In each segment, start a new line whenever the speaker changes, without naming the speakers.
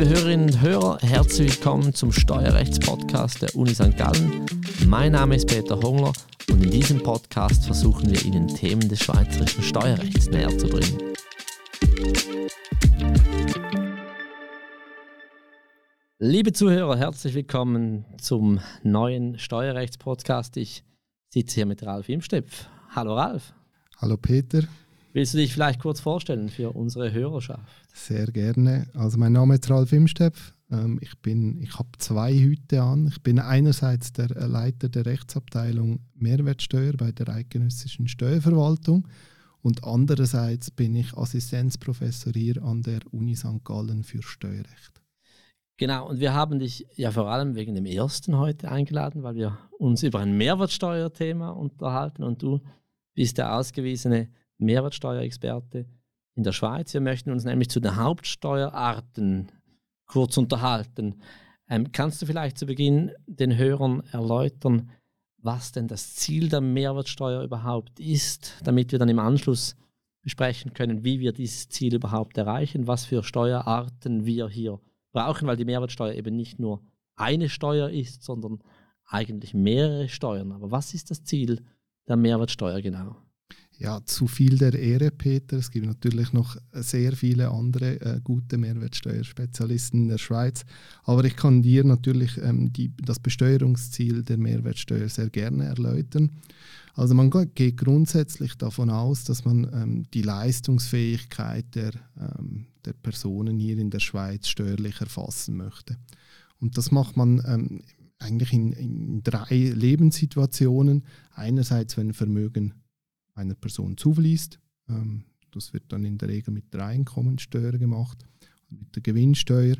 Liebe Hörerinnen und Hörer, herzlich willkommen zum Steuerrechtspodcast der Uni St. Gallen. Mein Name ist Peter Hongler und in diesem Podcast versuchen wir Ihnen Themen des schweizerischen Steuerrechts näher zu bringen. Liebe Zuhörer, herzlich willkommen zum neuen Steuerrechtspodcast. Ich sitze hier mit Ralf Imstepf. Hallo Ralf.
Hallo Peter.
Willst du dich vielleicht kurz vorstellen für unsere Hörerschaft?
Sehr gerne. Also mein Name ist Ralf Imstepf. Ähm, ich ich habe zwei Hüte an. Ich bin einerseits der Leiter der Rechtsabteilung Mehrwertsteuer bei der Eidgenössischen Steuerverwaltung und andererseits bin ich Assistenzprofessor hier an der Uni St. Gallen für Steuerrecht.
Genau, und wir haben dich ja vor allem wegen dem ersten heute eingeladen, weil wir uns über ein Mehrwertsteuerthema unterhalten und du bist der ausgewiesene Mehrwertsteuerexperte in der Schweiz. Wir möchten uns nämlich zu den Hauptsteuerarten kurz unterhalten. Ähm, kannst du vielleicht zu Beginn den Hörern erläutern, was denn das Ziel der Mehrwertsteuer überhaupt ist, damit wir dann im Anschluss besprechen können, wie wir dieses Ziel überhaupt erreichen, was für Steuerarten wir hier brauchen, weil die Mehrwertsteuer eben nicht nur eine Steuer ist, sondern eigentlich mehrere Steuern. Aber was ist das Ziel der Mehrwertsteuer genau?
Ja, zu viel der Ehre, Peter. Es gibt natürlich noch sehr viele andere äh, gute Mehrwertsteuerspezialisten in der Schweiz. Aber ich kann dir natürlich ähm, die, das Besteuerungsziel der Mehrwertsteuer sehr gerne erläutern. Also man geht grundsätzlich davon aus, dass man ähm, die Leistungsfähigkeit der, ähm, der Personen hier in der Schweiz steuerlich erfassen möchte. Und das macht man ähm, eigentlich in, in drei Lebenssituationen. Einerseits, wenn Vermögen einer Person zufließt. Ähm, das wird dann in der Regel mit der Einkommensteuer gemacht, mit der Gewinnsteuer.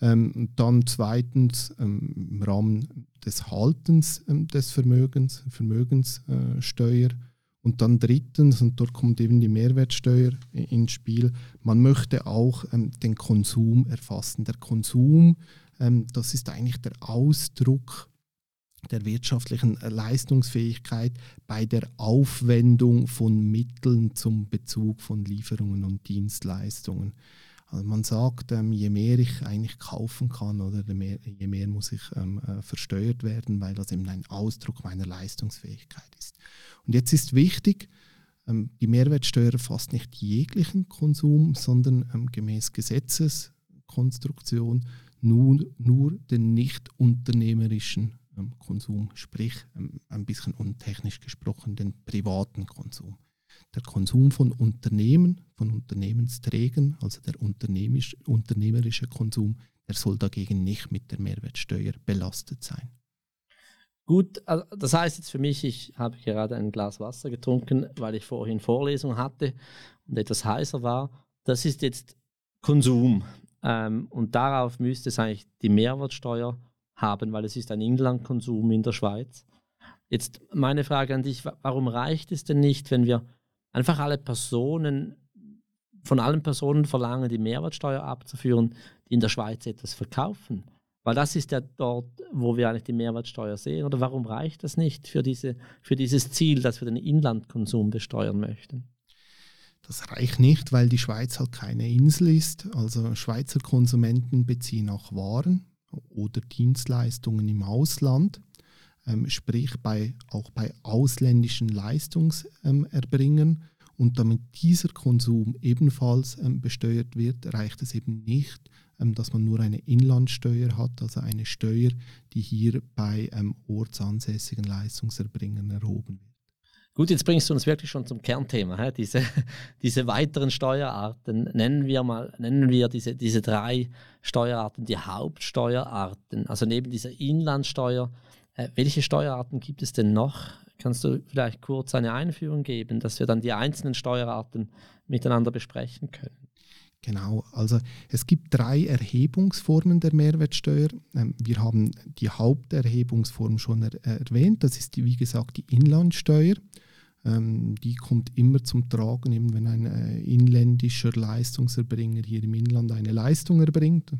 Ähm, und dann zweitens ähm, im Rahmen des Haltens ähm, des Vermögens, Vermögenssteuer. Und dann drittens, und dort kommt eben die Mehrwertsteuer ins Spiel, man möchte auch ähm, den Konsum erfassen. Der Konsum, ähm, das ist eigentlich der Ausdruck der wirtschaftlichen Leistungsfähigkeit bei der Aufwendung von Mitteln zum Bezug von Lieferungen und Dienstleistungen. Also man sagt, ähm, je mehr ich eigentlich kaufen kann oder je mehr, je mehr muss ich ähm, äh, versteuert werden, weil das eben ein Ausdruck meiner Leistungsfähigkeit ist. Und jetzt ist wichtig, ähm, die Mehrwertsteuer erfasst nicht jeglichen Konsum, sondern ähm, gemäß Gesetzeskonstruktion nur, nur den nicht unternehmerischen ähm, Konsum, sprich ähm, ein bisschen untechnisch gesprochen den privaten Konsum. Der Konsum von Unternehmen, von Unternehmensträgern, also der unternehmerische Konsum, der soll dagegen nicht mit der Mehrwertsteuer belastet sein.
Gut, also das heißt jetzt für mich, ich habe gerade ein Glas Wasser getrunken, weil ich vorhin Vorlesung hatte und etwas heißer war. Das ist jetzt Konsum. Ähm, und darauf müsste es eigentlich die Mehrwertsteuer haben, weil es ist ein Inlandkonsum in der Schweiz. Jetzt meine Frage an dich, warum reicht es denn nicht, wenn wir einfach alle Personen, von allen Personen verlangen, die Mehrwertsteuer abzuführen, die in der Schweiz etwas verkaufen? Weil das ist ja dort, wo wir eigentlich die Mehrwertsteuer sehen. Oder warum reicht das nicht für, diese, für dieses Ziel, dass wir den Inlandkonsum besteuern möchten?
Das reicht nicht, weil die Schweiz halt keine Insel ist. Also Schweizer Konsumenten beziehen auch Waren oder Dienstleistungen im Ausland, ähm, sprich bei, auch bei ausländischen Leistungserbringern. Und damit dieser Konsum ebenfalls ähm, besteuert wird, reicht es eben nicht, ähm, dass man nur eine Inlandsteuer hat, also eine Steuer, die hier bei ortsansässigen Leistungserbringern erhoben wird.
Gut, jetzt bringst du uns wirklich schon zum Kernthema. He? Diese, diese weiteren Steuerarten, nennen wir mal, nennen wir diese, diese drei Steuerarten die Hauptsteuerarten. Also neben dieser Inlandsteuer, äh, welche Steuerarten gibt es denn noch? Kannst du vielleicht kurz eine Einführung geben, dass wir dann die einzelnen Steuerarten miteinander besprechen können?
Genau, also es gibt drei Erhebungsformen der Mehrwertsteuer. Ähm, wir haben die Haupterhebungsform schon erwähnt, das ist die, wie gesagt die Inlandsteuer. Ähm, die kommt immer zum Tragen, eben wenn ein äh, inländischer Leistungserbringer hier im Inland eine Leistung erbringt.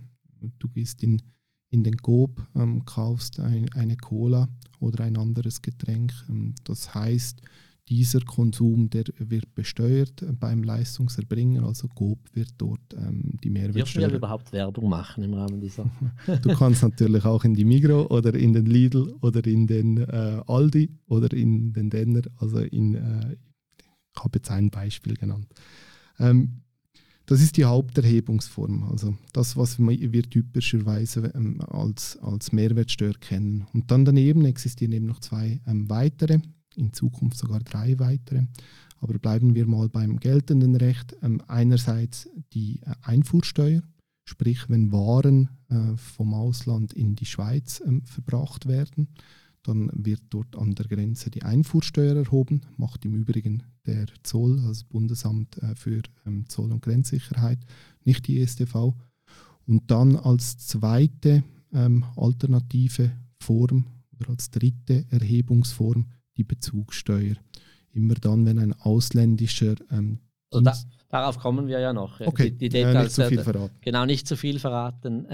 Du gehst in, in den Coop, ähm, kaufst ein, eine Cola oder ein anderes Getränk. Ähm, das heißt, dieser Konsum, der wird besteuert beim Leistungserbringer, also GOB wird dort ähm, die Mehrwertsteuer.
Dürfen wir überhaupt Werbung machen im Rahmen dieser?
du kannst natürlich auch in die Migro oder in den Lidl oder in den äh, Aldi oder in den Denner, also in, äh, ich habe jetzt ein Beispiel genannt. Ähm, das ist die Haupterhebungsform, also das, was wir typischerweise ähm, als, als Mehrwertsteuer kennen. Und dann daneben existieren eben noch zwei ähm, weitere, in Zukunft sogar drei weitere. Aber bleiben wir mal beim geltenden Recht. Ähm, einerseits die äh, Einfuhrsteuer, sprich wenn Waren äh, vom Ausland in die Schweiz ähm, verbracht werden dann wird dort an der Grenze die Einfuhrsteuer erhoben, macht im Übrigen der Zoll, also Bundesamt äh, für ähm, Zoll- und Grenzsicherheit, nicht die ESTV. Und dann als zweite ähm, alternative Form oder als dritte Erhebungsform die Bezugssteuer. Immer dann, wenn ein ausländischer ähm,
also da, darauf kommen wir ja noch.
Okay, die, die Details, äh, nicht zu viel verraten.
Genau, nicht zu viel verraten.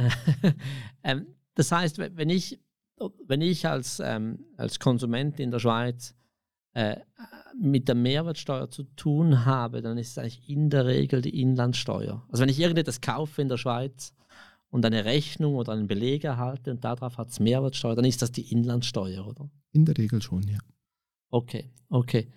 ähm, das heißt, wenn ich wenn ich als, ähm, als Konsument in der Schweiz äh, mit der Mehrwertsteuer zu tun habe, dann ist es eigentlich in der Regel die Inlandssteuer. Also wenn ich irgendetwas kaufe in der Schweiz und eine Rechnung oder einen Beleg erhalte und darauf hat es Mehrwertsteuer, dann ist das die Inlandssteuer, oder?
In der Regel schon, ja.
Okay, okay.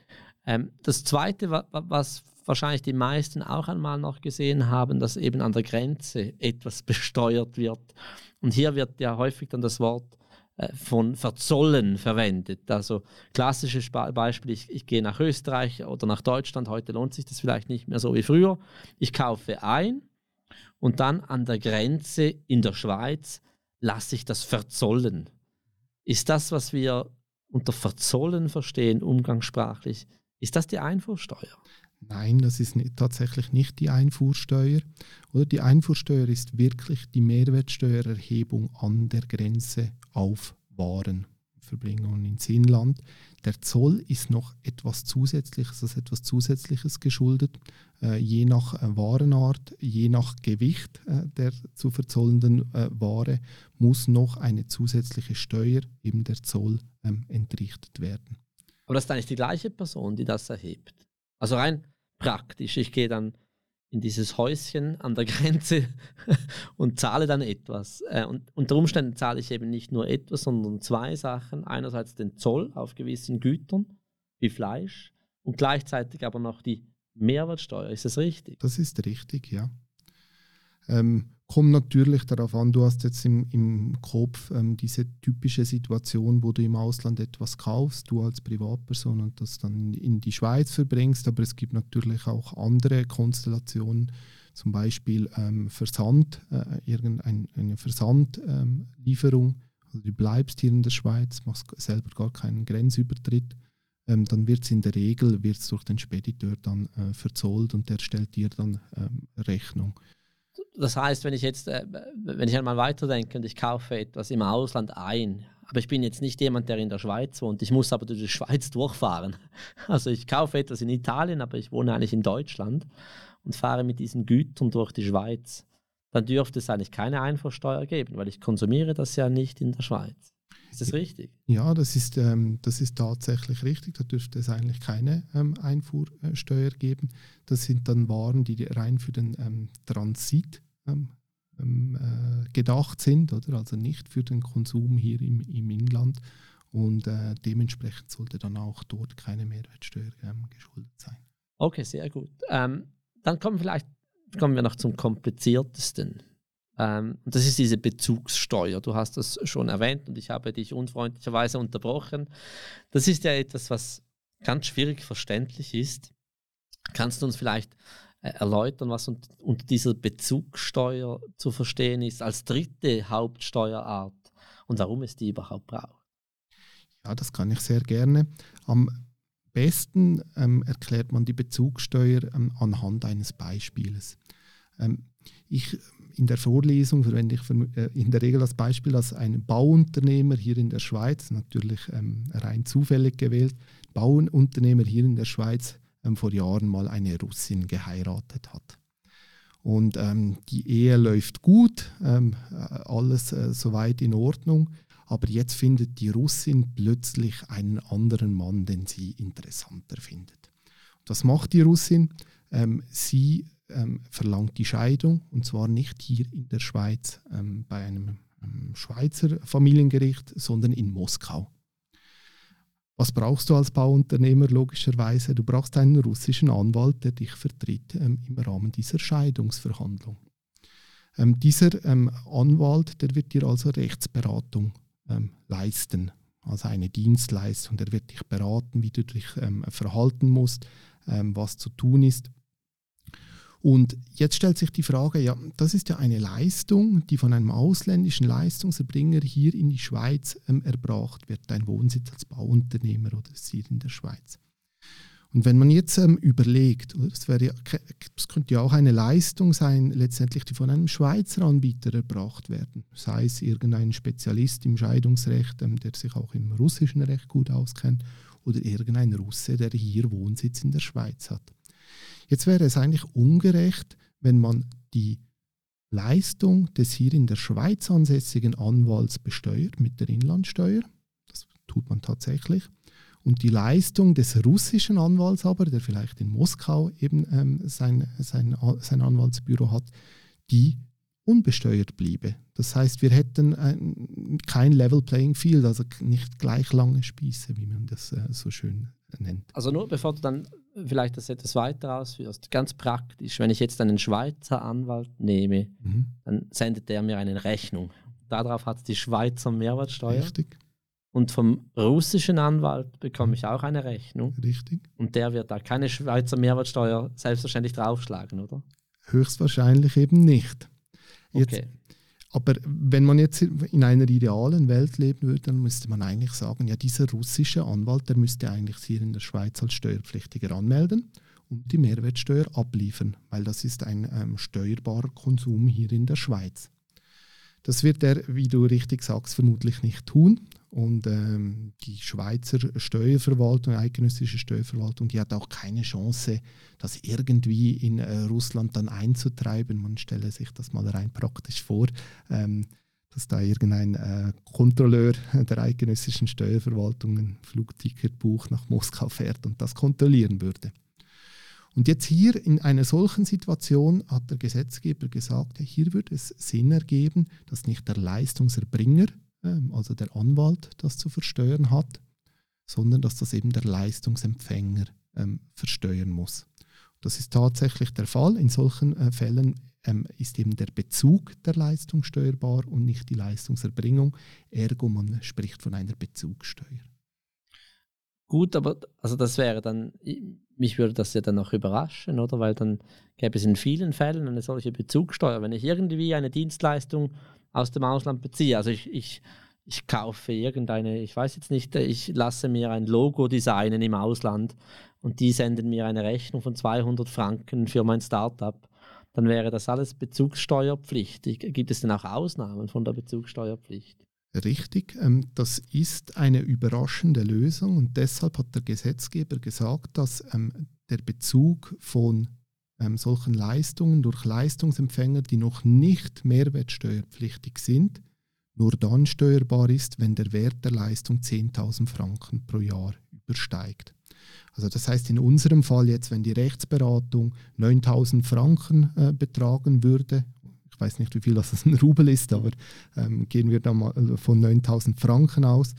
Ähm, das Zweite, was wahrscheinlich die meisten auch einmal noch gesehen haben, dass eben an der Grenze etwas besteuert wird. Und hier wird ja häufig dann das Wort äh, von Verzollen verwendet. Also klassisches Beispiel, ich, ich, gehe nach Österreich oder nach Deutschland, heute lohnt sich das vielleicht nicht mehr so wie früher. Ich kaufe ein und dann an der Grenze in der Schweiz lasse ich das verzollen. Ist das, was wir unter Verzollen verstehen, umgangssprachlich, ist das die Einfuhrsteuer?
Nein, das ist nicht, tatsächlich nicht die Einfuhrsteuer. Oder die Einfuhrsteuer ist wirklich die Mehrwertsteuererhebung an der Grenze auf Warenverbringungen ins Inland. Der Zoll ist noch etwas Zusätzliches, also etwas Zusätzliches geschuldet, äh, je nach äh, Warenart, je nach Gewicht äh, der zu verzollenden äh, Ware muss noch eine zusätzliche Steuer, eben der Zoll, ähm, entrichtet werden.
Aber das ist eigentlich die gleiche Person, die das erhebt. Also rein praktisch. Ich gehe dann in dieses Häuschen an der Grenze und zahle dann etwas. Äh, und unter Umständen zahle ich eben nicht nur etwas, sondern zwei Sachen. Einerseits den Zoll auf gewissen Gütern, wie Fleisch, und gleichzeitig aber noch die Mehrwertsteuer. Ist das richtig?
Das ist richtig, ja. Ähm, kommt natürlich darauf an, du hast jetzt im, im Kopf ähm, diese typische Situation, wo du im Ausland etwas kaufst, du als Privatperson und das dann in die Schweiz verbringst, aber es gibt natürlich auch andere Konstellationen, zum Beispiel ähm, Versand, äh, irgendeine Versandlieferung, ähm, also du bleibst hier in der Schweiz, machst selber gar keinen Grenzübertritt, ähm, dann wird es in der Regel wird's durch den Spediteur dann äh, verzollt und der stellt dir dann ähm, Rechnung
das heißt, wenn ich jetzt, äh, wenn ich einmal weiterdenke und ich kaufe etwas im Ausland ein, aber ich bin jetzt nicht jemand, der in der Schweiz wohnt, ich muss aber durch die Schweiz durchfahren. Also ich kaufe etwas in Italien, aber ich wohne eigentlich in Deutschland und fahre mit diesen Gütern durch die Schweiz, dann dürfte es eigentlich keine Einfuhrsteuer geben, weil ich konsumiere das ja nicht in der Schweiz. Ist das richtig?
Ja, das ist, ähm, das ist tatsächlich richtig. Da dürfte es eigentlich keine ähm, Einfuhrsteuer geben. Das sind dann Waren, die rein für den ähm, Transit ähm, ähm, äh, gedacht sind, oder? also nicht für den Konsum hier im, im Inland. Und äh, dementsprechend sollte dann auch dort keine Mehrwertsteuer ähm, geschuldet sein.
Okay, sehr gut. dann kommen, vielleicht, kommen wir noch zum kompliziertesten ähm, das ist diese Bezugssteuer. Du hast das schon erwähnt und ich habe dich unfreundlicherweise unterbrochen. Das ist ja etwas, was ganz schwierig verständlich ist. Kannst du uns vielleicht erläutern, was unter dieser Bezugssteuer zu verstehen ist, als dritte Hauptsteuerart und warum es die überhaupt braucht?
Ja, das kann ich sehr gerne. Am besten ähm, erklärt man die Bezugssteuer ähm, anhand eines Beispieles. Ähm, ich in der Vorlesung verwende ich äh, in der Regel das Beispiel, als ein Bauunternehmer hier in der Schweiz, natürlich ähm, rein zufällig gewählt, Bauunternehmer hier in der Schweiz ähm, vor Jahren mal eine Russin geheiratet hat. Und ähm, die Ehe läuft gut, ähm, alles äh, soweit in Ordnung. aber jetzt findet die Russin plötzlich einen anderen Mann, den sie interessanter findet. Und was macht die Russin? Ähm, sie ähm, verlangt die Scheidung und zwar nicht hier in der Schweiz ähm, bei einem Schweizer Familiengericht, sondern in Moskau. Was brauchst du als Bauunternehmer logischerweise? Du brauchst einen russischen Anwalt, der dich vertritt ähm, im Rahmen dieser Scheidungsverhandlung. Ähm, dieser ähm, Anwalt, der wird dir also Rechtsberatung ähm, leisten, also eine Dienstleistung. Der wird dich beraten, wie du dich ähm, verhalten musst, ähm, was zu tun ist. Und jetzt stellt sich die Frage, ja, das ist ja eine Leistung, die von einem ausländischen Leistungserbringer hier in die Schweiz ähm, erbracht wird, ein Wohnsitz als Bauunternehmer oder hier in der Schweiz. Und wenn man jetzt ähm, überlegt, das, wäre das könnte ja auch eine Leistung sein, letztendlich, die von einem Schweizer Anbieter erbracht werden, sei es irgendein Spezialist im Scheidungsrecht, ähm, der sich auch im russischen Recht gut auskennt, oder irgendein Russe, der hier Wohnsitz in der Schweiz hat. Jetzt wäre es eigentlich ungerecht, wenn man die Leistung des hier in der Schweiz ansässigen Anwalts besteuert mit der Inlandsteuer. Das tut man tatsächlich. Und die Leistung des russischen Anwalts aber, der vielleicht in Moskau eben ähm, sein, sein, sein Anwaltsbüro hat, die unbesteuert bliebe. Das heißt, wir hätten ein, kein Level Playing Field, also nicht gleich lange Spieße, wie man das äh, so schön nennt.
Also nur bevor du dann vielleicht das etwas weiter ausführst, ganz praktisch, wenn ich jetzt einen Schweizer Anwalt nehme, mhm. dann sendet der mir eine Rechnung. Darauf hat die Schweizer Mehrwertsteuer.
Richtig.
Und vom russischen Anwalt bekomme ich auch eine Rechnung.
Richtig.
Und der wird da keine Schweizer Mehrwertsteuer selbstverständlich draufschlagen, oder?
Höchstwahrscheinlich eben nicht. Jetzt, okay. Aber wenn man jetzt in einer idealen Welt leben würde, dann müsste man eigentlich sagen, ja, dieser russische Anwalt, der müsste eigentlich hier in der Schweiz als Steuerpflichtiger anmelden und die Mehrwertsteuer abliefern, weil das ist ein ähm, steuerbarer Konsum hier in der Schweiz. Das wird er, wie du richtig sagst, vermutlich nicht tun. Und ähm, die Schweizer Steuerverwaltung, eidgenössische Steuerverwaltung, die hat auch keine Chance, das irgendwie in äh, Russland dann einzutreiben. Man stelle sich das mal rein praktisch vor, ähm, dass da irgendein äh, Kontrolleur der eidgenössischen Steuerverwaltung ein Flugticketbuch nach Moskau fährt und das kontrollieren würde. Und jetzt hier in einer solchen Situation hat der Gesetzgeber gesagt, hier würde es Sinn ergeben, dass nicht der Leistungserbringer, ähm, also der Anwalt, das zu versteuern hat, sondern dass das eben der Leistungsempfänger ähm, versteuern muss. Das ist tatsächlich der Fall. In solchen äh, Fällen ähm, ist eben der Bezug der Leistung steuerbar und nicht die Leistungserbringung. Ergo, man spricht von einer Bezugssteuer.
Gut, aber also das wäre dann, mich würde das ja dann auch überraschen, oder? Weil dann gäbe es in vielen Fällen eine solche Bezugssteuer. Wenn ich irgendwie eine Dienstleistung aus dem Ausland beziehe, also ich, ich, ich kaufe irgendeine, ich weiß jetzt nicht, ich lasse mir ein Logo designen im Ausland und die senden mir eine Rechnung von 200 Franken für mein Startup, dann wäre das alles bezugssteuerpflichtig. Gibt es denn auch Ausnahmen von der Bezugssteuerpflicht?
Richtig. Ähm, das ist eine überraschende Lösung und deshalb hat der Gesetzgeber gesagt, dass ähm, der Bezug von ähm, solchen Leistungen durch Leistungsempfänger, die noch nicht mehrwertsteuerpflichtig sind, nur dann steuerbar ist, wenn der Wert der Leistung 10.000 Franken pro Jahr übersteigt. Also das heißt in unserem Fall jetzt, wenn die Rechtsberatung 9.000 Franken äh, betragen würde ich weiß nicht, wie viel das ein Rubel ist, aber ähm, gehen wir da mal äh, von 9000 Franken aus,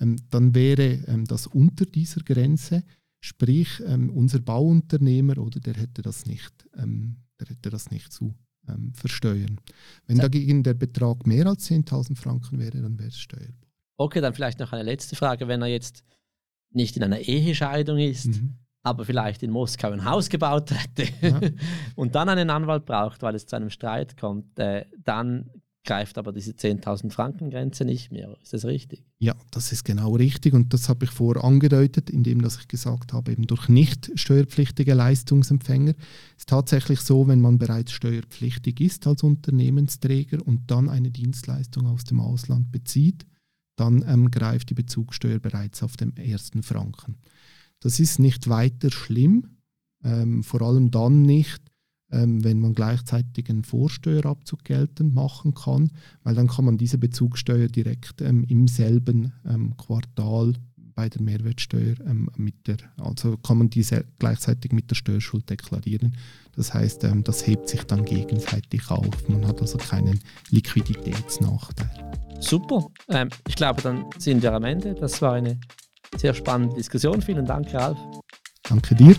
ähm, dann wäre ähm, das unter dieser Grenze, sprich ähm, unser Bauunternehmer oder der hätte das nicht, ähm, der hätte das nicht zu ähm, versteuern. Wenn dagegen der Betrag mehr als 10.000 Franken wäre, dann wäre es steuerbar.
Okay, dann vielleicht noch eine letzte Frage. Wenn er jetzt nicht in einer Ehescheidung ist, mhm aber vielleicht in Moskau ein Haus gebaut hätte ja. und dann einen Anwalt braucht, weil es zu einem Streit kommt, äh, dann greift aber diese 10.000 Franken Grenze nicht mehr. Ist das richtig?
Ja, das ist genau richtig und das habe ich vorher angedeutet, indem dass ich gesagt habe, eben durch nicht steuerpflichtige Leistungsempfänger ist tatsächlich so, wenn man bereits steuerpflichtig ist als Unternehmensträger und dann eine Dienstleistung aus dem Ausland bezieht, dann ähm, greift die Bezugssteuer bereits auf dem ersten Franken. Das ist nicht weiter schlimm, ähm, vor allem dann nicht, ähm, wenn man gleichzeitig einen Vorsteuerabzug geltend machen kann, weil dann kann man diese Bezugssteuer direkt ähm, im selben ähm, Quartal bei der Mehrwertsteuer ähm, mit der, also kann man diese gleichzeitig mit der Steuerschuld deklarieren. Das heißt, ähm, das hebt sich dann gegenseitig auf. Man hat also keinen Liquiditätsnachteil.
Super. Ich glaube, dann sind wir am Ende. Das war eine sehr spannende Diskussion. Vielen Dank, Ralf.
Danke dir.